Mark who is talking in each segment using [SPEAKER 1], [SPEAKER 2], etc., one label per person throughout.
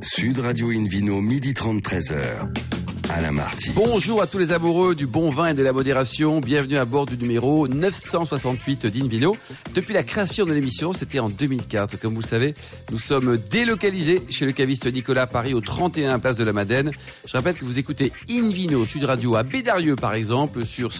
[SPEAKER 1] Sud Radio Invino, midi 30, 13h. Alain Marty.
[SPEAKER 2] Bonjour à tous les amoureux du bon vin et de la modération. Bienvenue à bord du numéro 968 d'Invino. Depuis la création de l'émission, c'était en 2004. Comme vous le savez, nous sommes délocalisés chez le caviste Nicolas Paris au 31 place de la Madeleine. Je rappelle que vous écoutez Invino Sud Radio à Bédarieux par exemple sur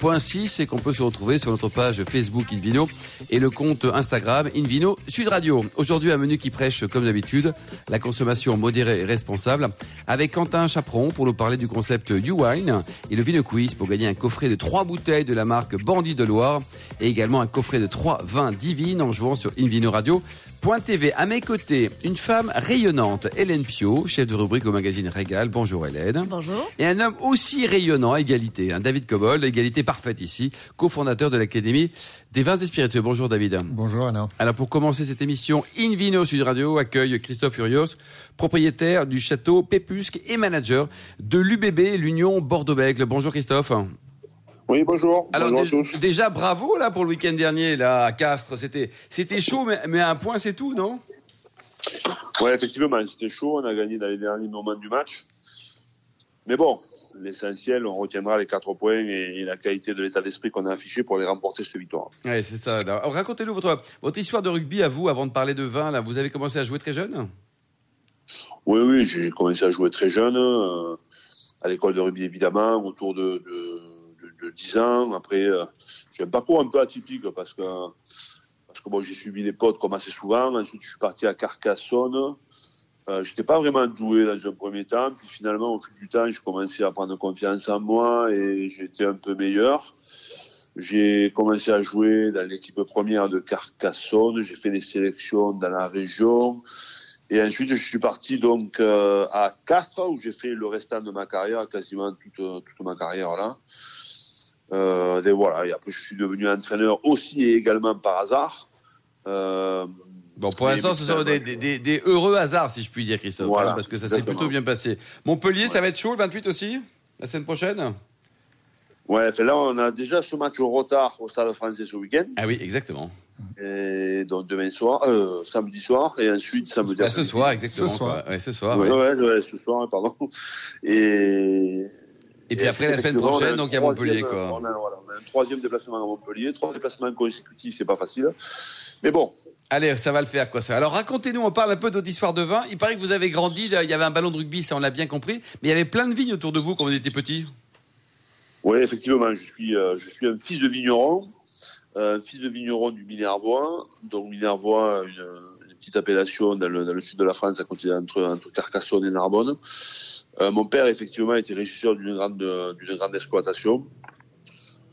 [SPEAKER 2] 102.6 et qu'on peut se retrouver sur notre page Facebook Invino et le compte Instagram Invino Sud Radio. Aujourd'hui un menu qui prêche comme d'habitude la consommation modérée et responsable avec Quentin Chaperon pour nous parler du concept du wine et le Vino Quiz pour gagner un coffret de trois bouteilles de la marque Bandit de Loire et également un coffret de trois vins divines en jouant sur Invino Radio. TV. À mes côtés, une femme rayonnante, Hélène Pio, chef de rubrique au magazine Régal. Bonjour Hélène.
[SPEAKER 3] Bonjour.
[SPEAKER 2] Et un homme aussi rayonnant, égalité, hein, David Cobold, égalité parfaite ici, cofondateur de l'Académie des vins et spiritueux. Bonjour David.
[SPEAKER 4] Bonjour Anna.
[SPEAKER 2] Alors pour commencer cette émission, Invino Sud Radio accueille Christophe Furios, propriétaire du château Pépusque et manager de l'UBB, l'Union Bordeaux-Bègles. Bonjour Christophe.
[SPEAKER 5] Oui, bonjour.
[SPEAKER 2] Alors
[SPEAKER 5] bonjour à
[SPEAKER 2] dé-
[SPEAKER 5] tous.
[SPEAKER 2] déjà bravo là pour le week-end dernier là à Castres. C'était c'était chaud mais, mais à un point c'est tout non?
[SPEAKER 5] Ouais, effectivement, c'était chaud. On a gagné dans les derniers moments du match. Mais bon, l'essentiel, on retiendra les quatre points et, la qualité de l'état d'esprit qu'on a affiché pour les remporter cette victoire.
[SPEAKER 2] Ouais c'est ça. Alors, Racontez-nous votre votre histoire de rugby à vous avant de parler de vin là. Vous avez commencé à jouer très jeune?
[SPEAKER 5] Oui, oui, j'ai commencé à jouer très jeune, euh, à l'école de rugby évidemment, autour de, de, de, de 10 ans. Après, euh, j'ai un parcours un peu atypique parce que, parce que bon, j'ai suivi les potes comme assez souvent. Ensuite, je suis parti à Carcassonne. Euh, j'étais pas vraiment doué dans un premier temps, puis finalement, au fil du temps, je commençais à prendre confiance en moi et j'étais un peu meilleur. J'ai commencé à jouer dans l'équipe première de Carcassonne. J'ai fait des sélections dans la région. Et ensuite, je suis parti donc euh, à Castres, où j'ai fait le restant de ma carrière, quasiment toute, toute ma carrière là. Euh, et voilà. Et après, je suis devenu entraîneur aussi et également par hasard. Euh,
[SPEAKER 2] Bon, pour l'instant, ce sont des,
[SPEAKER 5] ouais.
[SPEAKER 2] des, des- des heureux hasards, si je puis dire, Christophe,
[SPEAKER 5] Voilà,
[SPEAKER 2] hein, parce que ça s'est plutôt bien passé. Montpellier, ça va être chaud le 28 aussi La semaine prochaine?
[SPEAKER 5] Ouais, là, on a déjà ce match au retard au Stade français ce week-end.
[SPEAKER 2] Ah oui, exactement.
[SPEAKER 5] Et donc demain soir, euh, samedi soir, et ensuite samedi
[SPEAKER 2] Ah, ce soir, exactement.
[SPEAKER 4] Ce soir.
[SPEAKER 2] quoi. Ouais, ce soir.
[SPEAKER 5] Ouais,
[SPEAKER 2] ouais.
[SPEAKER 5] ouais, ouais, ce soir, pardon. Et,
[SPEAKER 2] Et puis après, la semaine prochaine, donc il y a Montpellier. Quoi.
[SPEAKER 5] On a, voilà, on a un troisième déplacement à Montpellier, trois déplacements consécutifs, c'est pas facile. Mais bon,
[SPEAKER 2] Allez, ça va le faire, quoi, ça. Alors, racontez-nous, on parle un peu de votre histoire de vin. Il paraît que vous avez grandi, il y avait un ballon de rugby, ça, on l'a bien compris. Mais il y avait plein de vignes autour de vous quand vous étiez petit.
[SPEAKER 5] oui, effectivement, je suis, euh, je suis un fils de vigneron, euh, un fils de vigneron du Minervois. Donc Minervois, une, une petite appellation dans le, dans le sud de la France, à côté entre, entre Carcassonne et Narbonne. Euh, mon père, effectivement, était régisseur d'une grande, d'une grande exploitation.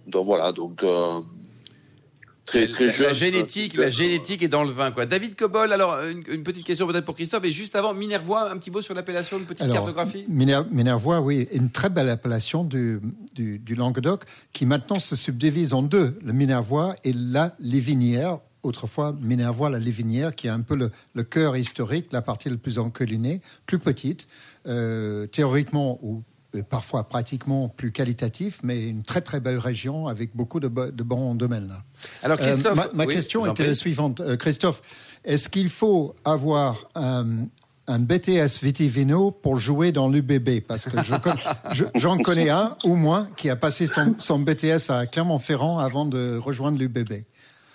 [SPEAKER 5] Donc voilà, donc euh, très
[SPEAKER 2] la,
[SPEAKER 5] très
[SPEAKER 2] la
[SPEAKER 5] jeune.
[SPEAKER 2] génétique, la génétique est dans le vin, quoi. David Cobol, alors, une, une petite question peut-être pour Christophe. Et juste avant, Minervois, un petit mot sur l'appellation, une petite
[SPEAKER 4] Alors,
[SPEAKER 2] cartographie
[SPEAKER 4] Miner- Minervois, oui, une très belle appellation du, du, du Languedoc qui maintenant se subdivise en deux, le Minervois et la Lévinière. Autrefois, Minervois, la Lévinière, qui est un peu le, le cœur historique, la partie la plus encollinée, plus petite, euh, théoriquement ou euh, parfois pratiquement plus qualitatif, mais une très très belle région avec beaucoup de, bo- de bons domaines. Là.
[SPEAKER 2] Alors,
[SPEAKER 4] Euh,
[SPEAKER 2] Christophe.
[SPEAKER 4] ma ma
[SPEAKER 2] oui,
[SPEAKER 4] question était la suivante. Euh, Christophe, est-ce qu'il faut avoir un, un BTS Vitivino pour jouer dans l'UBB Parce que je con- je- j'en connais un, ou moins, qui a passé son, son BTS à Clermont-Ferrand avant de rejoindre l'UBB.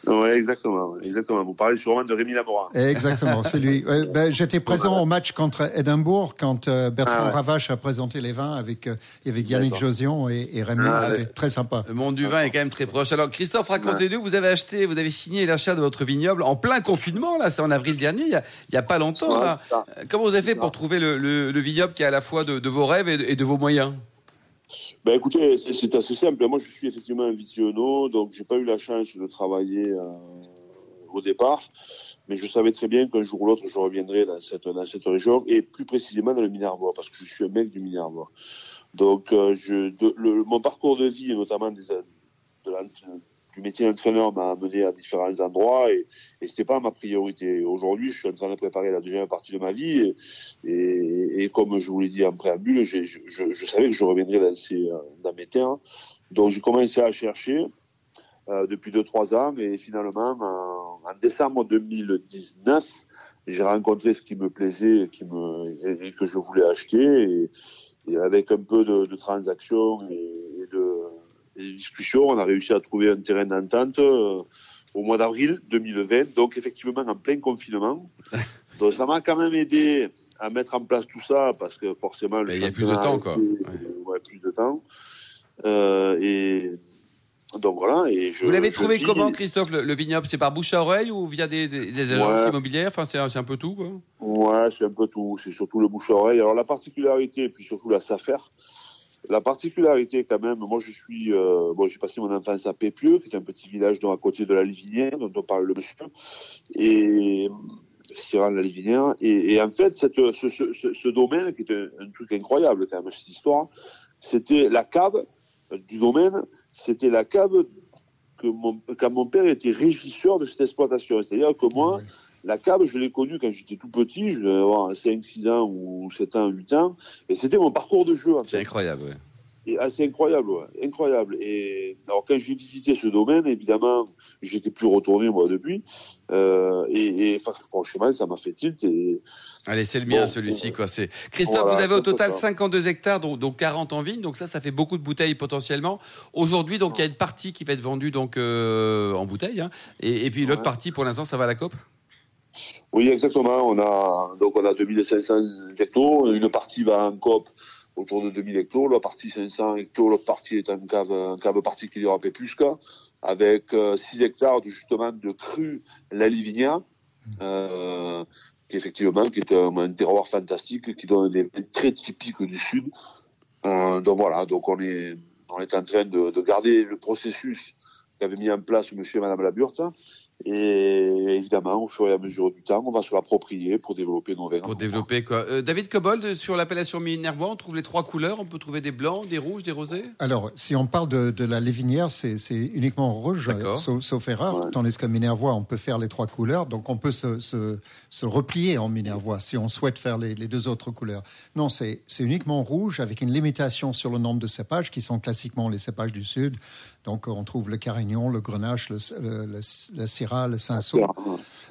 [SPEAKER 5] Oui, exactement, exactement. Vous parlez sûrement de Rémi Lamorin.
[SPEAKER 4] Exactement, c'est lui. Euh, ben, J'étais présent au match contre Édimbourg quand euh, Bertrand
[SPEAKER 5] Ah ouais.
[SPEAKER 4] Ravache a présenté les vins avec, euh, avec Yannick. Josion et, et Rémi.
[SPEAKER 5] Ah
[SPEAKER 4] C'était
[SPEAKER 5] ouais.
[SPEAKER 4] très sympa.
[SPEAKER 2] Le monde du vin est quand même très proche. Alors, Christophe, racontez-nous, vous avez acheté, vous avez signé l'achat de votre vignoble en plein confinement, là, c'est en avril dernier, il y a, pas longtemps,
[SPEAKER 5] Ouais,
[SPEAKER 2] là. Comment vous avez fait pour trouver le, le- le vignoble qui est à la fois de, de vos rêves et de, et de vos moyens?
[SPEAKER 5] Ben écoutez, c'est- assez simple. Moi, je suis effectivement un visionnaire, donc j'ai pas eu la chance de travailler euh, au départ, mais je savais très bien qu'un jour ou l'autre, je reviendrais dans cette dans cette région et plus précisément dans le Minervois, parce que je suis un mec du Minervois. Donc, euh, je, de- le- mon parcours de vie, et notamment des, de du métier d'entraîneur, m'a amené à différents endroits et, et c'était pas ma priorité. Aujourd'hui, je suis en train de préparer la deuxième partie de ma vie et, et, comme je vous l'ai dit en préambule, je, je, je savais que je reviendrais dans, ces, dans mes terres. Donc, j'ai commencé à chercher euh, depuis 2-3 ans et finalement, en, en décembre 2019, j'ai rencontré ce qui me plaisait qui me, et, que je voulais acheter. Et, avec un peu de, de transactions et, de, discussions, on a réussi à trouver un terrain d'entente euh, au mois d'avril 2020, donc effectivement en plein confinement. Donc ça m'a quand même aidé à mettre en place tout ça parce que forcément...
[SPEAKER 2] il y a plus de temps, quoi.
[SPEAKER 5] Ouais. plus de temps. Euh, et donc voilà. Et je,
[SPEAKER 2] Vous l'avez trouvé comment, Christophe, le, vignoble? C'est par bouche à oreille ou via des, des, agences immobilières? Enfin, c'est un, peu tout, quoi.
[SPEAKER 5] Ouais, c'est un peu tout. C'est surtout le bouche à oreille. Alors la particularité, et puis surtout la SAFER. La particularité, quand même, moi je suis, euh, bon, j'ai passé mon enfance à Pépieux, qui est un petit village dont, à côté de la Livinière, dont on parle le monsieur, et Syrah la Livinière. Et, et, en fait, cette, ce, ce, ce, domaine, qui est un, un, truc incroyable quand même, cette histoire, c'était la cave du domaine c'était la cave que mon, quand mon père était régisseur de cette exploitation. C'est-à-dire que moi, la cave, je l'ai connue quand j'étais tout petit, je devais avoir 5, 6 ans ou 7 ans, 8 ans, et c'était mon parcours de jeu.
[SPEAKER 2] C'est incroyable, ouais.
[SPEAKER 5] Et assez incroyable, ouais, incroyable. Et alors quand j'ai visité ce domaine, évidemment, j'étais plus retourné moi depuis. Euh, et, et franchement, ça m'a fait tilt. Et...
[SPEAKER 2] Allez, c'est le mien celui-ci quoi. C'est Christophe, vous avez au total 52 hectares, donc, donc 40 en vigne, donc ça, ça fait beaucoup de bouteilles potentiellement. Aujourd'hui, donc il y a une partie qui va être vendue donc euh, en bouteille, hein. et, et, puis l'autre partie, pour l'instant, ça va à la COP?
[SPEAKER 5] Oui, exactement. On a donc on a 2500 hectares. Une partie va en COP autour de 2000 hectares, la partie 500 hectares, l'autre partie est une cave, cave particulière à Pépusca, avec 6 euh, hectares de, justement de cru la Livinia, euh, qui effectivement qui est un, terroir fantastique, qui donne des très typiques du sud. Euh, donc voilà, donc on est, on est en train de, de garder le processus qu'avait mis en place monsieur et madame Laburte, et évidemment, au fur et à mesure du temps, on va se l'approprier pour développer nos vins.
[SPEAKER 2] Pour développer quoi euh, David Cobold, sur l'appellation Minervois, on trouve les trois couleurs. On peut trouver des blancs, des rouges, des rosés?
[SPEAKER 4] Alors, si on parle de, la lévinière, c'est uniquement rouge, sauf, erreur. Tandis que Minervois, on peut faire les trois couleurs. Donc, on peut se, se, replier en Minervois si on souhaite faire les, les deux autres couleurs. Non, c'est uniquement rouge avec une limitation sur le nombre de cépages qui sont classiquement les cépages du Sud. Donc, on trouve le Carignan, le Grenache, le, le, le, Syrah, le Cinsault,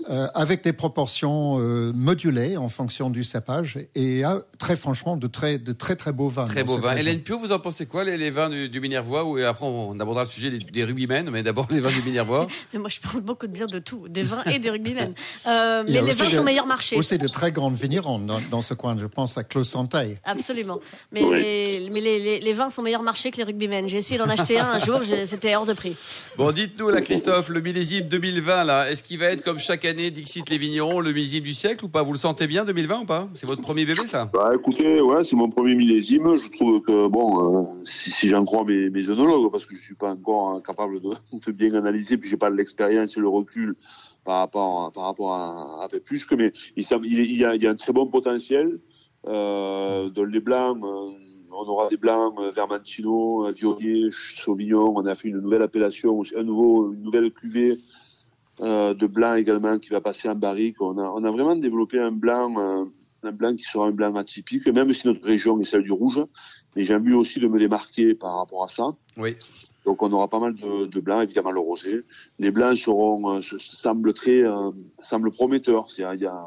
[SPEAKER 4] euh, avec des proportions euh, modulées en fonction du cépage et très franchement de très, de très très beaux vins.
[SPEAKER 2] Très beaux vins. Hélène Pio, vous en pensez quoi, les, vins du, du Minervois ou, Après, on abordera le sujet des, des rugbymen, mais d'abord les vins du Minervois.
[SPEAKER 3] mais moi, je parle beaucoup de bien de tout, des vins et des rugbymen. Euh, mais les vins sont meilleurs marchés.
[SPEAKER 4] Aussi de très grandes vignerons dans, dans, ce coin. Je pense à Clos Santaille.
[SPEAKER 3] Absolument. Mais, les, mais les, les, vins sont meilleurs marchés que les rugbymen. J'ai essayé d'en acheter un un jour c'était hors de prix.
[SPEAKER 2] Bon, dites-nous là, Christophe, le millésime 2020, là, est-ce qu'il va être comme chaque année Dixit les vignerons, le millésime du siècle ou pas? Vous le sentez bien 2020 ou pas? C'est votre premier bébé, ça?
[SPEAKER 5] Bah écoutez, ouais, c'est mon premier millésime. Je trouve que, bon, euh, si, j'en crois mes, mes œnologues, parce que je suis pas encore hein, capable de, bien analyser, puis j'ai pas l'expérience et le recul par rapport, par rapport à, à plus que, mais il, il, y a, il y a un très bon potentiel. Euh, dans les blancs, euh, on aura des blancs, euh, Vermentino, euh, Viognier, Sauvignon. On a fait une nouvelle appellation, un nouveau, une nouvelle cuvée euh, de blanc également qui va passer en barrique. On a, on a vraiment développé un blanc, euh, un blanc qui sera un blanc atypique, même si notre région est celle du rouge. Mais j'ai envie aussi de me démarquer par rapport à ça.
[SPEAKER 2] Oui.
[SPEAKER 5] Donc on aura pas mal de, de blancs, évidemment le rosé. Les blancs seront, euh, semblent très, euh, semblent prometteurs. Il y a,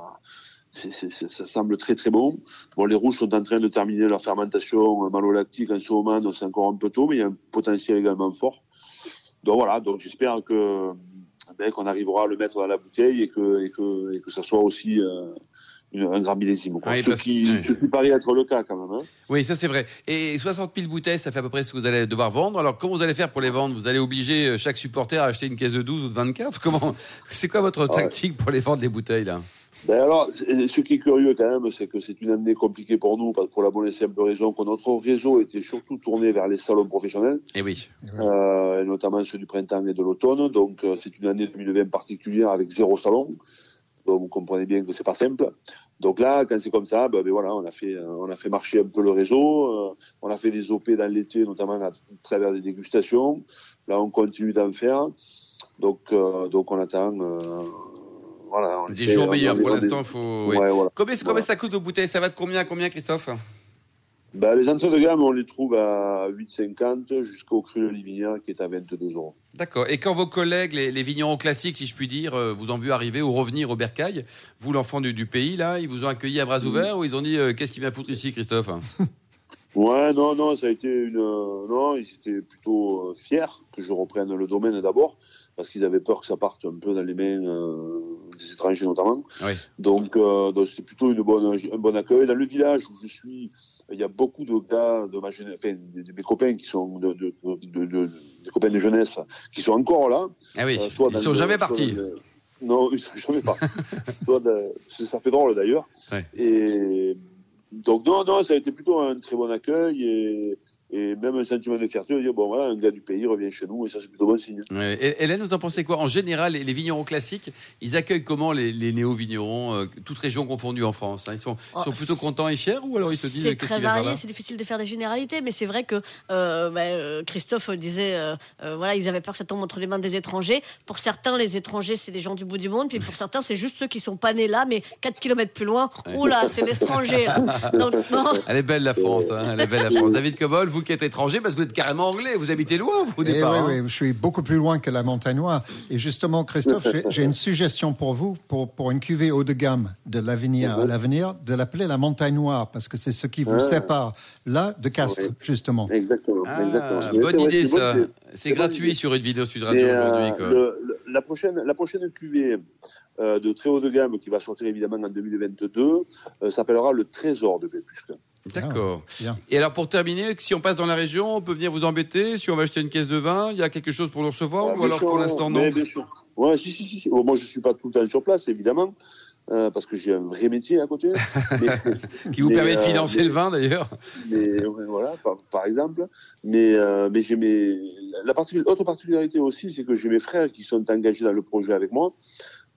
[SPEAKER 5] ça semble très très bon. Bon, les rouges sont en train de terminer leur fermentation malolactique en ce moment, donc c'est encore un peu tôt, mais il y a un potentiel également fort. Donc voilà, donc j'espère que ben, qu'on arrivera à le mettre dans la bouteille et que et que, et que ça soit aussi euh, un grand millésime. Quoi. ce, qui, paraît être le cas quand même. Hein.
[SPEAKER 2] Oui, ça c'est vrai. Et 60 000 bouteilles, ça fait à peu près ce que vous allez devoir vendre. Alors comment vous allez faire pour les vendre? Vous allez obliger euh, chaque supporter à acheter une caisse de 12 ou de 24 Comment C'est quoi votre ah tactique pour les vendre les bouteilles là?
[SPEAKER 5] Ben alors, ce qui est curieux quand même, c'est que c'est une année compliquée pour nous, pour la bonne et simple raison que notre réseau était surtout tourné vers les salons professionnels.
[SPEAKER 2] Et eh oui.
[SPEAKER 5] Euh, et notamment ceux du printemps et de l'automne. Donc, euh, c'est une année 2020 particulière avec zéro salon. Donc, vous comprenez bien que c'est pas simple. Donc là, quand c'est comme ça, ben, ben voilà, on a fait, on a fait marcher un peu le réseau. Euh, on a fait des OP dans l'été, notamment à travers des dégustations. Là, on continue d'en faire. Donc, euh, donc on attend
[SPEAKER 2] des jours meilleurs pour l'instant. Faut... combien, ça coûte aux bouteilles Ça va de combien à combien, Christophe?
[SPEAKER 5] Bah, Les entrées de gamme, on les trouve à 8,50 jusqu'au cru de Livinière qui est à 22 euros.
[SPEAKER 2] D'accord. Et quand vos collègues, les, les, vignerons classiques, si je puis dire, euh, vous ont vu arriver ou revenir au bercail, vous l'enfant du, du, pays, là, ils vous ont accueilli à bras ouverts ou ils ont dit euh, qu'est-ce qui vient foutre ici, Christophe?
[SPEAKER 5] Ouais, non, non, ça a été une. Euh, non, ils étaient plutôt euh, fiers que je reprenne le domaine d'abord, parce qu'ils avaient peur que ça parte un peu dans les mains euh, des étrangers notamment.
[SPEAKER 2] Oui.
[SPEAKER 5] Donc, euh, donc c'était plutôt une bonne, un bon accueil. Dans le village où je suis, il y a beaucoup de gars de ma jeunesse, enfin, de, mes copains qui sont de, de, de, de, des copains de jeunesse qui sont encore là.
[SPEAKER 2] Ah oui, euh, ils sont jamais partis.
[SPEAKER 5] Non, ils sont jamais partis. soit ça fait drôle d'ailleurs.
[SPEAKER 2] Ouais.
[SPEAKER 5] Et donc non, non, ça a été plutôt un très bon accueil et, et même un sentiment de fierté de dire bon voilà, un gars du pays revient chez nous et ça c'est plutôt bon signe.
[SPEAKER 2] Ouais. Et, Hélène, vous en pensez quoi En général, les, les, vignerons classiques, ils accueillent comment les, les néo-vignerons, euh, toutes régions confondues en France hein? Ils sont,
[SPEAKER 3] Oh,
[SPEAKER 2] sont plutôt contents et fiers ou alors ils se disent
[SPEAKER 3] C'est très varié, c'est difficile de faire des généralités, mais c'est vrai que euh, bah, euh, Christophe disait, euh, euh, voilà, ils avaient peur que ça tombe entre les mains des étrangers. Pour certains, les étrangers, c'est des gens du bout du monde, puis pour certains, c'est juste ceux qui sont pas nés là, mais 4 km plus loin.
[SPEAKER 2] Ouais.
[SPEAKER 3] Oula, c'est l'étranger. là. Donc, non.
[SPEAKER 2] Elle est belle la France, hein, elle est belle la France. David Cobol, vous qui êtes étranger, parce que vous êtes carrément anglais, vous habitez loin vous, au
[SPEAKER 4] Eh
[SPEAKER 2] départ.
[SPEAKER 4] oui,
[SPEAKER 2] hein.
[SPEAKER 4] oui, je suis beaucoup plus loin que la montagne noire. Et justement, Christophe, j'ai- une suggestion pour vous, pour, pour une cuvée haut de gamme de l'avenir à l'avenir, de l'appeler la montagne noire, parce que c'est ce qui vous
[SPEAKER 5] Ah.
[SPEAKER 4] sépare là de Castres,
[SPEAKER 5] Oui.
[SPEAKER 4] justement.
[SPEAKER 5] Exactement.
[SPEAKER 2] Ah,
[SPEAKER 5] exactement.
[SPEAKER 2] bonne idée ça. C'est gratuit
[SPEAKER 5] idée.
[SPEAKER 2] sur une vidéo Sud Radio
[SPEAKER 5] euh,
[SPEAKER 2] aujourd'hui.
[SPEAKER 5] la prochaine, la prochaine cuvée euh, de très haut de gamme qui va sortir évidemment en 2022 euh, s'appellera le Trésor de Pépusque.
[SPEAKER 2] D'accord.
[SPEAKER 4] Bien.
[SPEAKER 2] Et alors pour terminer, si on passe dans la région, on peut venir vous embêter. Si on va acheter une caisse de vin, il y a quelque chose pour nous recevoir
[SPEAKER 5] Ah,
[SPEAKER 2] ou alors
[SPEAKER 5] sûr,
[SPEAKER 2] pour l'instant non
[SPEAKER 5] bien sûr. Ouais, si, si, si. Bon, moi, je suis pas tout le temps sur place, évidemment, euh, parce que j'ai un vrai métier à côté. mais,
[SPEAKER 2] Qui vous
[SPEAKER 5] mais,
[SPEAKER 2] permet de
[SPEAKER 5] euh,
[SPEAKER 2] financer
[SPEAKER 5] mais-
[SPEAKER 2] le vin d'ailleurs
[SPEAKER 5] mais voilà, par, par exemple. Mais, euh, mais j'ai mes, la particul- autre particularité aussi, c'est que j'ai mes frères qui sont engagés dans le projet avec moi.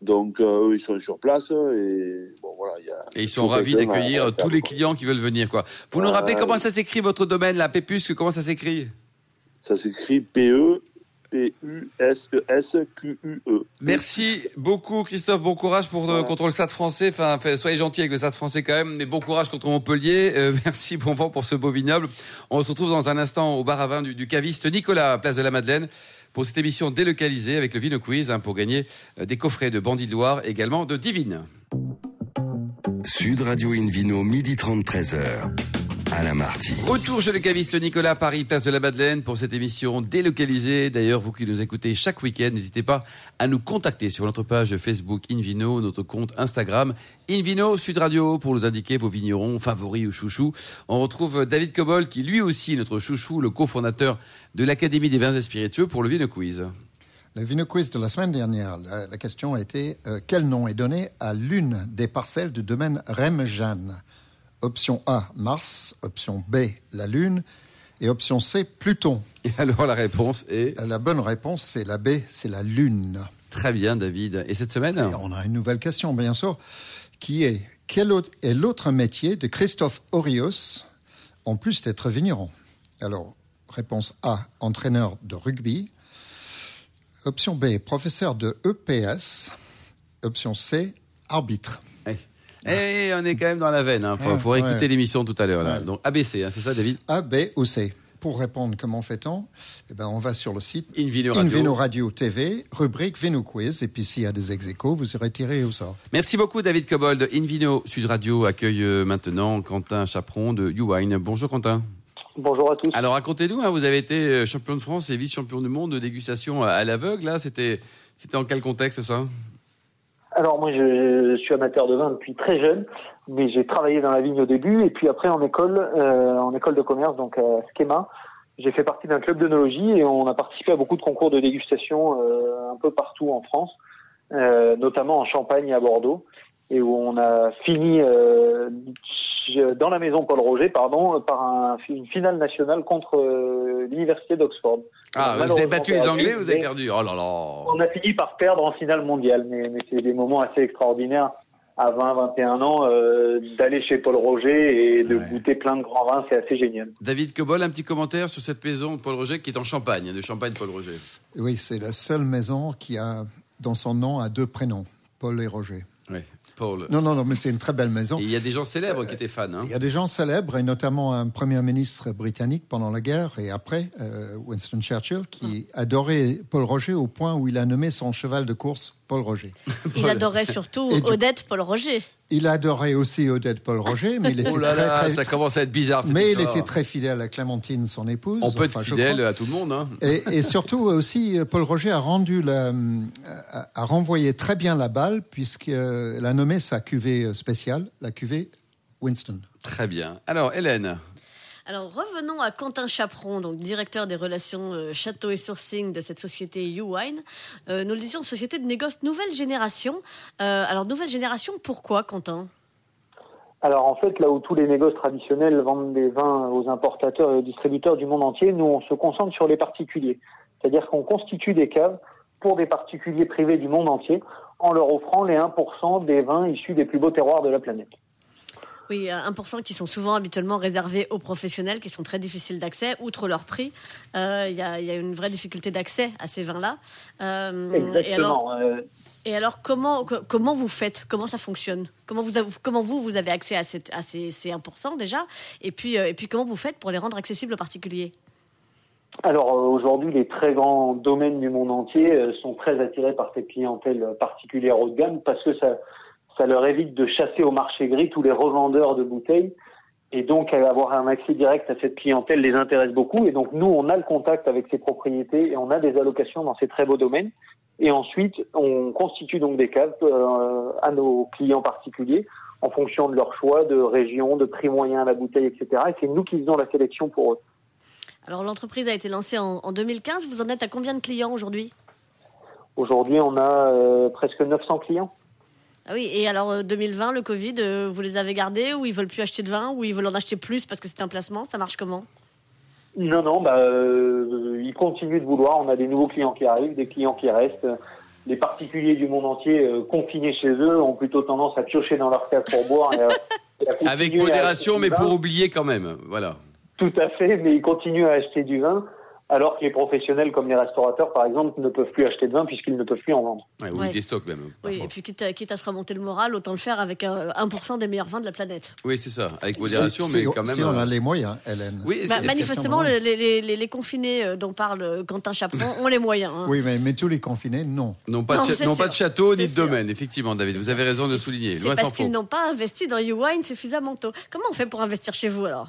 [SPEAKER 5] Donc, euh, eux, ils sont sur place et bon, voilà, il y a.
[SPEAKER 2] Et ils sont ravis d'accueillir tous les clients qui veulent venir. quoi. Vous nous rappelez comment ça s'écrit votre domaine, la Pépusque? Comment ça s'écrit?
[SPEAKER 5] Ça s'écrit E P-E-P-U-S-E-S-Q-U-E.
[SPEAKER 2] Merci beaucoup Christophe, bon courage pour, euh, contre le Stade français. Enfin, soyez gentil avec le Stade français quand même, mais bon courage contre Montpellier. Euh, merci, bon vent pour ce beau vignoble. On se retrouve dans un instant au bar à vin du, du caviste Nicolas, place de la Madeleine, pour cette émission délocalisée avec le Vino Quiz hein, pour gagner euh, des coffrets de Bandit de Loire, également de Divine.
[SPEAKER 1] Sud Radio Invino, midi 30, 13h. Alain Marty.
[SPEAKER 2] Retour chez le caviste Nicolas, Paris, place de la Madeleine, pour cette émission délocalisée. D'ailleurs, vous qui nous écoutez chaque week-end, n'hésitez pas à nous contacter sur notre page Facebook Invino, notre compte Instagram Invino Sud Radio, pour nous indiquer vos vignerons favoris ou chouchous. On retrouve David Cobol, qui lui aussi est notre chouchou, le cofondateur de l'Académie des vins et spiritueux, pour le Vino Quiz.
[SPEAKER 4] Le Vino Quiz de la semaine dernière, la, la question a été euh, quel nom est donné à l'une des parcelles du domaine Rem-Jeanne? Option A, Mars. Option B, la Lune. Et option C, Pluton.
[SPEAKER 2] Et alors, la réponse est
[SPEAKER 4] La bonne réponse, c'est la B, c'est la Lune.
[SPEAKER 2] très bien, David. Et cette semaine
[SPEAKER 4] Et on a une nouvelle question, bien sûr, qui est quel autre est l'autre métier de Christophe Orios, en plus d'être vigneron Alors, réponse A, entraîneur de rugby. Option B, professeur de EPS. Option C, arbitre.
[SPEAKER 2] Eh, on est quand même dans la veine. Il faut,
[SPEAKER 4] Ouais,
[SPEAKER 2] faut réécouter
[SPEAKER 4] ouais.
[SPEAKER 2] l'émission tout à l'heure.
[SPEAKER 4] Ouais.
[SPEAKER 2] Donc ABC, hein, c'est ça, David
[SPEAKER 4] A, B ou C Pour répondre, comment fait-on? Eh ben, On va sur le site
[SPEAKER 2] Invino Radio.
[SPEAKER 4] Invino Radio TV, rubrique Vino Quiz, et puis s'il y a des ex vous serez tiré au sort.
[SPEAKER 2] Merci beaucoup David Cobold. Invino Sud Radio accueille euh, maintenant Quentin Chaperon de YouWine. Bonjour Quentin.
[SPEAKER 6] Bonjour à tous.
[SPEAKER 2] Alors racontez-nous, hein, vous avez été euh, champion de France et vice-champion du monde de dégustation à, à l'aveugle. Là, c'était c'était en quel contexte ça?
[SPEAKER 6] Alors moi je, suis amateur de vin depuis très jeune, mais j'ai travaillé dans la vigne au début et puis après en école, euh, en école de commerce, donc à Schema, j'ai fait partie d'un club d'œnologie et on a participé à beaucoup de concours de dégustation euh, un peu partout en France, euh, notamment en Champagne et à Bordeaux, et où on a fini euh, dans la maison Paul Roger, pardon, par un- une finale nationale contre euh, l'université d'Oxford.
[SPEAKER 2] Ah, vous avez battu les Anglais, vous avez perdu. Oh là là.
[SPEAKER 6] On a fini par perdre en finale mondiale, mais, mais c'est des moments assez extraordinaires à 20, 21 ans, euh, d'aller chez Paul Roger et de
[SPEAKER 2] Ouais.
[SPEAKER 6] goûter plein de grands vins, c'est assez génial.
[SPEAKER 2] David Cobol, un petit commentaire sur cette maison de Paul Roger qui est en Champagne, de Champagne Paul Roger.
[SPEAKER 4] Oui, c'est la seule maison qui a dans son nom à deux prénoms, Paul et Roger.
[SPEAKER 2] Paul.
[SPEAKER 4] Non, non, non, mais c'est une très belle maison.
[SPEAKER 2] Il y a des gens célèbres qui étaient fans. hein.
[SPEAKER 4] Il y a des gens célèbres, et notamment un premier ministre britannique pendant la guerre et après, euh, Winston Churchill, qui adorait Paul Roger au point où il a nommé son cheval de course Paul Roger.
[SPEAKER 3] Il adorait surtout
[SPEAKER 4] du-
[SPEAKER 3] Odette Paul Roger.
[SPEAKER 4] Il adorait aussi Odette Paul Roger, mais il était
[SPEAKER 2] Oh là
[SPEAKER 4] très,
[SPEAKER 2] là,
[SPEAKER 4] très-
[SPEAKER 2] ça commence à être bizarre.
[SPEAKER 4] mais il était très fidèle à Clémentine, son épouse.
[SPEAKER 2] On peut être
[SPEAKER 4] Enfin,
[SPEAKER 2] fidèle à tout le monde. Hein.
[SPEAKER 4] Et, et surtout aussi, euh, Paul Roger a rendu la, a, a renvoyé très bien la balle puisqu'il a nommé sa cuvée spéciale, la cuvée Winston.
[SPEAKER 2] Très bien. Alors, Hélène,
[SPEAKER 3] Alors revenons à Quentin Chaperon, donc directeur des relations euh, château et sourcing de cette société U-Wine. Euh, nous le disions, société de négoce nouvelle génération. Euh, alors nouvelle génération, pourquoi Quentin?
[SPEAKER 6] Alors en fait, là où tous les négoces traditionnels vendent des vins aux importateurs et aux distributeurs du monde entier, nous on se concentre sur les particuliers. C'est-à-dire qu'on constitue des caves pour des particuliers privés du monde entier en leur offrant les 1% des vins issus des plus beaux terroirs de la planète.
[SPEAKER 3] Oui, euh, 1% qui sont souvent habituellement réservés aux professionnels, qui sont très difficiles d'accès, outre leur prix. euh, Il y, a, il y a une vraie difficulté d'accès à ces vins-là. Euh, et alors,
[SPEAKER 6] Exactement. Euh,
[SPEAKER 3] et alors comment, co- comment vous faites? Comment ça fonctionne? Comment vous, avez- comment vous, vous avez accès à, cette, à ces, ces 1% déjà? Et puis, euh, et puis comment vous faites pour les rendre accessibles aux particuliers?
[SPEAKER 6] Alors euh, aujourd'hui, les très grands domaines du monde entier euh, sont très attirés par cette clientèle euh, particulière haut de gamme parce que ça, ça leur évite de chasser au marché gris tous les revendeurs de bouteilles. Et donc, avoir un accès direct à cette clientèle les intéresse beaucoup. Et donc, nous, on a le contact avec ces propriétés et on a des allocations dans ces très beaux domaines. Et ensuite, on constitue donc des caves euh, à nos clients particuliers en fonction de leur choix de région, de prix moyen à la bouteille, etc. Et c'est nous qui faisons la sélection pour eux.
[SPEAKER 3] Alors l'entreprise a été lancée en, en 2015. Vous en êtes à combien de clients aujourd'hui?
[SPEAKER 6] Aujourd'hui, on a euh, presque 900 clients.
[SPEAKER 3] Ah oui, et alors euh, 2020, le Covid, euh, vous les avez gardés ou ils veulent plus acheter de vin ou ils veulent en acheter plus parce que c'est un placement? Ça marche comment?
[SPEAKER 6] Non, non, bah, euh, ils continuent de vouloir. On a des nouveaux clients qui arrivent, des clients qui restent. Les particuliers du monde entier euh, confinés chez eux ont plutôt tendance à piocher dans leur cave pour boire. Et à- et à
[SPEAKER 2] avec modération, mais pour oublier quand même. Voilà.
[SPEAKER 6] Tout à fait, mais ils continuent à acheter du vin, alors que les professionnels comme les restaurateurs, par exemple, ne peuvent plus acheter de vin puisqu'ils ne peuvent plus en vendre.
[SPEAKER 2] Ouais, ou
[SPEAKER 3] Ouais.
[SPEAKER 2] des stocks même.
[SPEAKER 3] Oui, et puis quitte à, quitte à se remonter le moral, autant le faire avec euh, 1% des meilleurs vins de la planète.
[SPEAKER 2] Oui, c'est ça. Avec modération, mais quand même.
[SPEAKER 4] Si on
[SPEAKER 2] euh,
[SPEAKER 4] a les moyens, Hélène.
[SPEAKER 2] Oui,
[SPEAKER 3] Bah, manifestement, les, les- les- les confinés euh, dont parle euh, Quentin Chaperon ont les moyens. hein.
[SPEAKER 4] Oui, mais, mais tous les confinés, non.
[SPEAKER 2] n'ont pas,
[SPEAKER 3] Non,
[SPEAKER 2] de, pas de château ni de
[SPEAKER 3] sûr.
[SPEAKER 2] domaine, effectivement, David. Vous avez raison de le souligner.
[SPEAKER 3] C'est parce qu'ils n'ont pas investi dans YouWine suffisamment tôt. Comment on fait pour investir chez vous alors?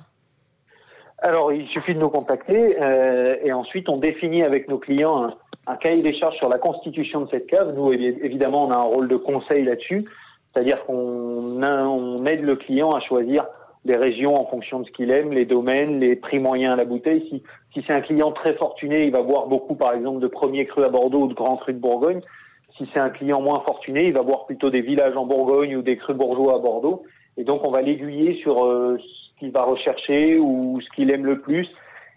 [SPEAKER 6] Alors, il suffit de nous contacter euh, et ensuite on définit avec nos clients un, cahier des charges sur la constitution de cette cave. Nous, évi- évidemment, on a un rôle de conseil là-dessus, c'est-à-dire qu'on on aide le client à choisir les régions en fonction de ce qu'il aime, les domaines, les prix moyens à la bouteille. Si, si c'est un client très fortuné, il va boire beaucoup, par exemple, de premiers crus à Bordeaux ou de grands crus de Bourgogne. Si c'est un client moins fortuné, il va boire plutôt des villages en Bourgogne ou des crus bourgeois à Bordeaux. Et donc, on va l'aiguiller sur euh, qu'il va rechercher ou ce qu'il aime le plus.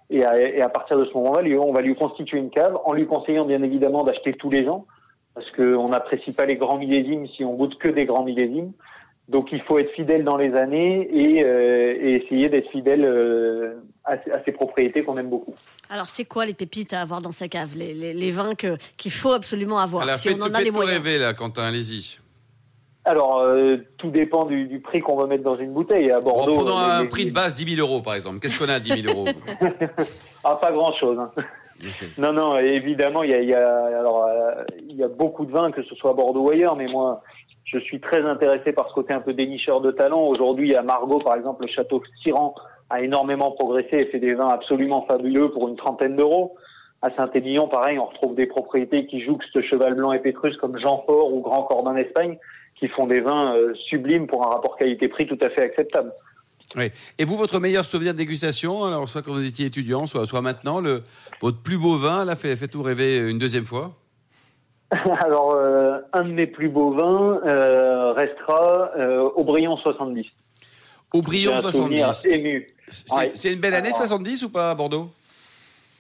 [SPEAKER 6] Et à, et à partir de ce moment-là, on va lui constituer une cave en lui conseillant bien évidemment d'acheter tous les ans parce qu'on n'apprécie pas les grands millésimes si on goûte que des grands millésimes. Donc, il faut être fidèle dans les années et, euh, et essayer d'être fidèle euh, à, à ses propriétés qu'on aime beaucoup.
[SPEAKER 3] Alors, c'est quoi les pépites à avoir dans sa cave? Les, les- les vins que- qu'il faut absolument avoir
[SPEAKER 2] Alors,
[SPEAKER 3] si
[SPEAKER 2] faites,
[SPEAKER 3] on en a les moyens?
[SPEAKER 2] rêver, là, Quentin, allez-y.
[SPEAKER 6] Alors, euh, tout dépend du, du prix qu'on va mettre dans une bouteille. À Bordeaux,
[SPEAKER 2] prenons
[SPEAKER 6] les-
[SPEAKER 2] un
[SPEAKER 6] les-
[SPEAKER 2] prix de base 10 000 euros, par exemple. Qu'est-ce qu'on a à 10 000 euros
[SPEAKER 6] Ah, pas grand-chose. hein. Non, non, évidemment, il y a, y, a, alors, euh, il y a beaucoup de vins, que ce soit à Bordeaux ou ailleurs, mais moi, je suis très intéressé par ce côté un peu dénicheur de talent. Aujourd'hui, à Margot, par exemple, le château Siran a énormément progressé et fait des vins absolument fabuleux pour une trentaine d'euros. À Saint-Émilion, pareil, on retrouve des propriétés qui jouxtent Cheval Blanc et Pétrus comme Jean Fort ou Grand Cordon d'Espagne, qui font des vins euh, sublimes pour un rapport qualité-prix tout à fait acceptable.
[SPEAKER 2] Oui. Et vous, votre meilleur souvenir de dégustation, alors soit quand vous étiez étudiant, soit, soit maintenant, le, votre plus beau vin, là, fait, fait tout rêver une deuxième fois
[SPEAKER 6] Alors, euh, un de mes plus beaux vins euh, restera euh, Aubryon 70.
[SPEAKER 2] Aubryon
[SPEAKER 6] J'ai un souvenir
[SPEAKER 2] 70.
[SPEAKER 6] ému.
[SPEAKER 2] C'est
[SPEAKER 6] Ouais.
[SPEAKER 2] une belle année,
[SPEAKER 6] Alors-
[SPEAKER 2] 70 ou pas à Bordeaux?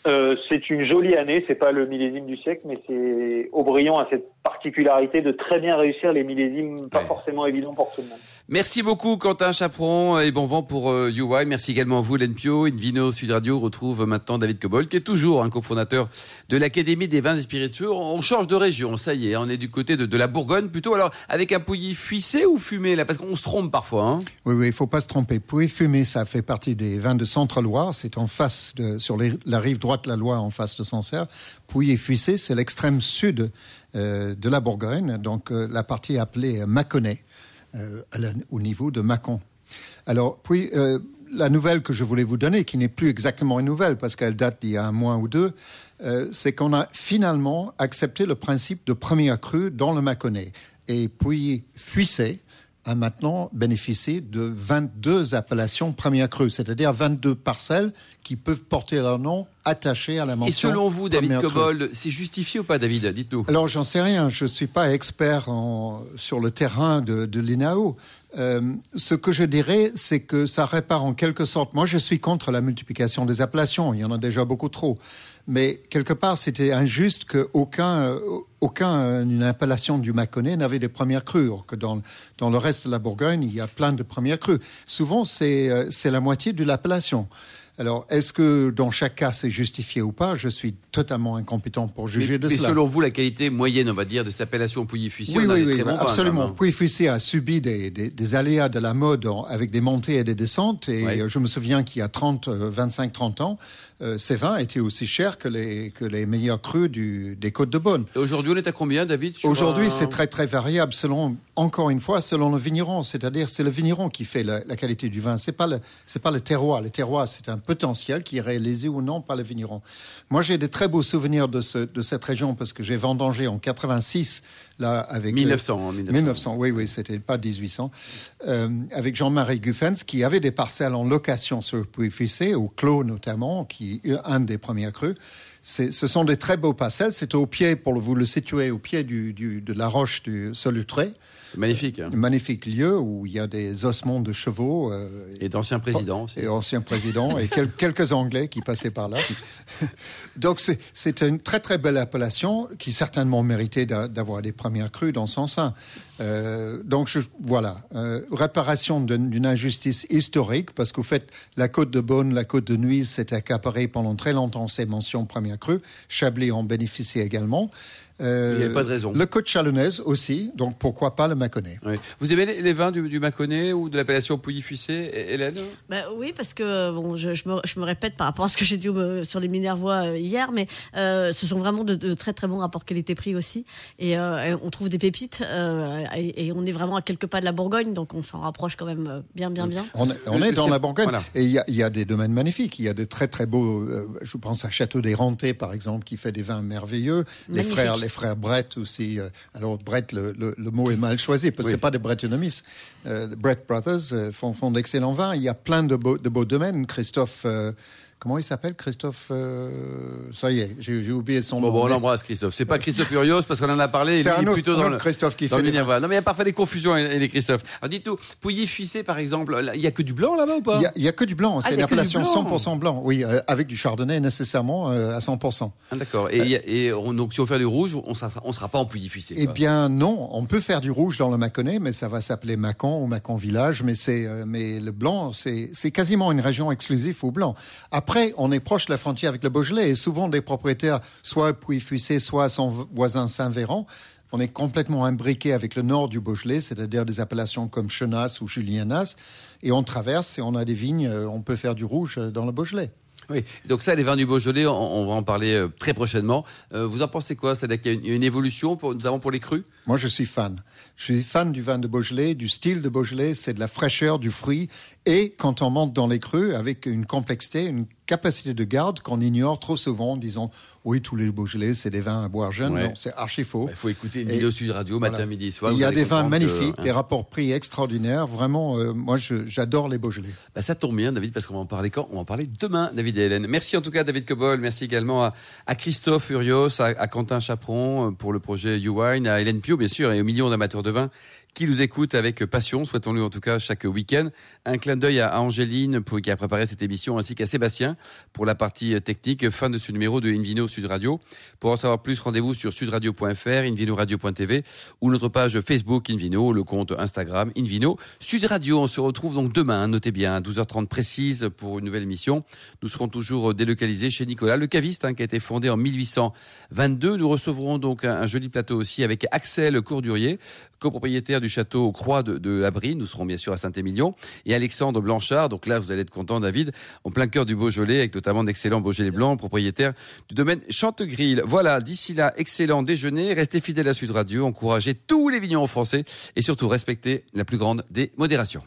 [SPEAKER 6] Euh, c'est une jolie année, c'est pas le millésime du siècle, mais c'est Aubryon a cette particularité de très bien réussir les millésimes pas
[SPEAKER 2] Ouais.
[SPEAKER 6] forcément évidents pour tout le monde.
[SPEAKER 2] Merci beaucoup Quentin Chaperon et bon vent pour euh, UI. Merci également à vous Hélène Pio. Invino Sud Radio retrouve maintenant David Cobol qui est toujours un cofondateur de l'Académie des vins et spiritueux. On change de région, ça y est, on est du côté de, la Bourgogne plutôt. Alors avec un pouilly fuissé ou fumé là? Parce qu'on se trompe parfois. Hein
[SPEAKER 4] oui, oui, il faut pas se tromper. Pouilly fumé, ça fait partie des vins de Centre-Loire. C'est en face, sur la rive droite de la Loire, en face de Sancerre. Pouilly fuissé, c'est l'extrême sud euh, de la Bourgogne, donc euh, la partie appelée Mâconnais. Euh, au niveau de Mâcon. Alors, puis, euh, la nouvelle que je voulais vous donner, qui n'est plus exactement une nouvelle parce qu'elle date d'il y a un mois ou deux, euh, c'est qu'on a finalement accepté le principe de première crue dans le Mâconnais. Et puis, Fuissé a maintenant bénéficié de 22 appellations première crue, c'est-à-dire 22 parcelles qui peuvent porter leur nom attaché à la mention.
[SPEAKER 2] Et selon vous, David Cobold, c'est justifié ou pas, David Dites-nous.
[SPEAKER 4] Alors, j'en sais rien. Je ne suis pas expert en, sur le terrain de, de l'INAO. Euh, ce que je dirais, c'est que ça répare en quelque sorte. Moi, je suis contre la multiplication des appellations. Il y en a déjà beaucoup trop. Mais quelque part, c'était injuste qu'aucun, euh, aucun, euh, une appellation du Mâconnais n'avait des premières crues. que dans, dans le reste de la Bourgogne, il y a plein de premières crues. Souvent, c'est, c'est la moitié de l'appellation. Alors, est-ce que dans chaque cas c'est justifié ou pas? Je suis totalement incompétent pour juger de cela.
[SPEAKER 2] Mais selon vous, la qualité moyenne, on va dire, de cette appellation Pouilly-Fuissé
[SPEAKER 4] Oui, oui, oui, absolument. Pouilly-Fuissé a subi des, aléas de la mode avec des montées et des descentes. Et je me souviens qu'il y a 30, 25, 30 ans, euh, ces vins étaient aussi chers que les, que les meilleurs crus du, des Côtes de Beaune.
[SPEAKER 2] Aujourd'hui, on est à combien, David
[SPEAKER 4] Aujourd'hui, c'est très, très variable selon, encore une fois, selon le vigneron. C'est-à-dire, c'est le vigneron qui fait la, qualité du vin. C'est pas le, c'est pas le terroir. Le terroir, c'est un potentiel qui est réalisé ou non par le vigneron. Moi, j'ai des très beaux souvenirs de, ce, de cette région parce que j'ai vendangé en 86 là avec
[SPEAKER 2] 1900,
[SPEAKER 4] 1900. oui, oui, c'était pas 1800, euh, avec Jean-Marie Guffens qui avait des parcelles en location sur Puy-Fissé, au Clos notamment, qui un des premiers crus. Ce sont des très beaux parcelles. C'est au pied, pour vous le situer, au pied de la roche du Solutré.
[SPEAKER 2] Magnifique. Hein.
[SPEAKER 4] Magnifique lieu où il y a des ossements de chevaux. Euh,
[SPEAKER 2] et d'anciens présidents aussi.
[SPEAKER 4] Et anciens présidents et quelques Anglais qui passaient par là. Donc c'est une très très belle appellation qui certainement méritait d'avoir des premières crues dans son sein. Euh, donc je, voilà, euh, réparation d'une injustice historique parce qu'au fait, la côte de Beaune, la côte de Nuit s'est accaparée pendant très longtemps ces mentions premières crues. Chablis en bénéficie également.
[SPEAKER 2] Euh, Il n'y avait pas de raison.
[SPEAKER 4] Le côte chalonnaise aussi, donc pourquoi pas le Mâconnais
[SPEAKER 2] Vous aimez les, vins du, du Mâconnais ou de l'appellation Pouilly-Fuissé, Hélène?
[SPEAKER 3] Bah, Oui, parce que bon, je, je, me, je, me, répète par rapport à ce que j'ai dit sur les Minervois euh, hier, mais euh, ce sont vraiment de, très très bons rapports qualité-prix aussi. Et, on trouve des pépites et, on est vraiment à quelques pas de la Bourgogne, donc on s'en rapproche quand même bien, bien, bien.
[SPEAKER 4] On, est, dans la Bourgogne et il y, y, a des domaines magnifiques. Il y a des très très beaux, je pense à Château des Rentés par exemple, qui fait des vins merveilleux. Les frères, les frères Brett aussi. Euh, alors Brett, le, mot est mal choisi parce que c'est pas des Brettonomistes. Euh, Brett Brothers euh, font, font d'excellents vins. Il y a plein de beaux, de beaux domaines. Christophe Comment il s'appelle, Christophe euh, Ça y est, j'ai oublié son nom.
[SPEAKER 2] Bon, on l'embrasse, Christophe. C'est pas Christophe Furios, parce qu'on en a parlé.
[SPEAKER 4] C'est un autre, plutôt dans le, Christophe qui fait.
[SPEAKER 2] Non, mais il y a parfois des confusions et les Christophe. Alors, dites-nous, Pouilly Fuissé, par exemple, il y a que du blanc là-bas ou pas
[SPEAKER 4] Il y, a que du blanc. Ah, c'est une appellation 100% blanc. Oui, euh, avec du chardonnay nécessairement euh, à 100%.
[SPEAKER 2] Ah, d'accord. Et, et donc, si on fait du rouge, on ne sera pas en Pouilly Fuissé.
[SPEAKER 4] Eh bien, non. On peut faire du rouge dans le Mâconnais, mais ça va s'appeler Mâcon ou Mâcon Village. Mais mais le blanc, c'est quasiment une région exclusive au blanc. Après, on est proche la frontière avec le Beaujolais. Et souvent, des propriétaires, soit à Puy-Fuissé, soit à son voisin Saint-Véran, on est complètement imbriqué avec le nord du Beaujolais, c'est-à-dire des appellations comme Chenas ou Julianas. Et on traverse et on a des vignes, euh, on peut faire du rouge euh, dans le Beaujolais.
[SPEAKER 2] Oui, donc ça, les vins du Beaujolais, on, va en parler euh, très prochainement. vous en pensez quoi? C'est-à-dire qu'il y a une, évolution, notamment pour les crus?
[SPEAKER 4] Moi, je suis fan. Je suis fan du vin de Beaujolais, du style de Beaujolais, c'est de la fraîcheur, du fruit. Et quand on monte dans les crus, avec une complexité, une capacité de garde qu'on ignore trop souvent en disant oui, tous les Beaujolais, c'est des vins à boire jeunes. Non, c'est archi faux.
[SPEAKER 2] Il faut écouter une vidéo sur radio matin, midi, soir.
[SPEAKER 4] Il y a des vins magnifiques, des rapports prix extraordinaires. Vraiment, euh, moi, j'adore les Beaujolais.
[SPEAKER 2] Bah, ça tombe bien, David, parce qu'on va en parler quand? On va en parler demain, David et Hélène. Merci en tout cas, David Cobol. Merci également à, Christophe Furios, à, Quentin Chaperon euh, pour le projet U-Wine, à Hélène Pio, bien sûr, et aux millions d'amateurs de vin qui nous écoute avec passion. Souhaitons-lui en tout cas chaque week-end. Un clin d'œil à Angéline qui a préparé cette émission ainsi qu'à Sébastien pour la partie technique. Fin de ce numéro de Invino Sud Radio. Pour en savoir plus, rendez-vous sur sudradio.fr, invinoradio.tv ou notre page Facebook Invino, le compte Instagram Invino Sud Radio. On se retrouve donc demain, notez bien, à 12h30 précise pour une nouvelle émission. Nous serons toujours délocalisés chez Nicolas, le caviste, hein, qui a été fondé en 1822. Nous recevrons donc un, joli plateau aussi avec Axel Courdurier, copropriétaire du château Croix de, de. Nous serons bien sûr à Saint-Émilion. Et Alexandre Blanchard, donc là vous allez être content David, en plein cœur du Beaujolais, avec notamment d'excellents Beaujolais blancs, propriétaire du domaine Chantegrill. Voilà, d'ici là, excellent déjeuner. Restez fidèles à Sud Radio, encouragez tous les vignons français et surtout respectez la plus grande des modérations.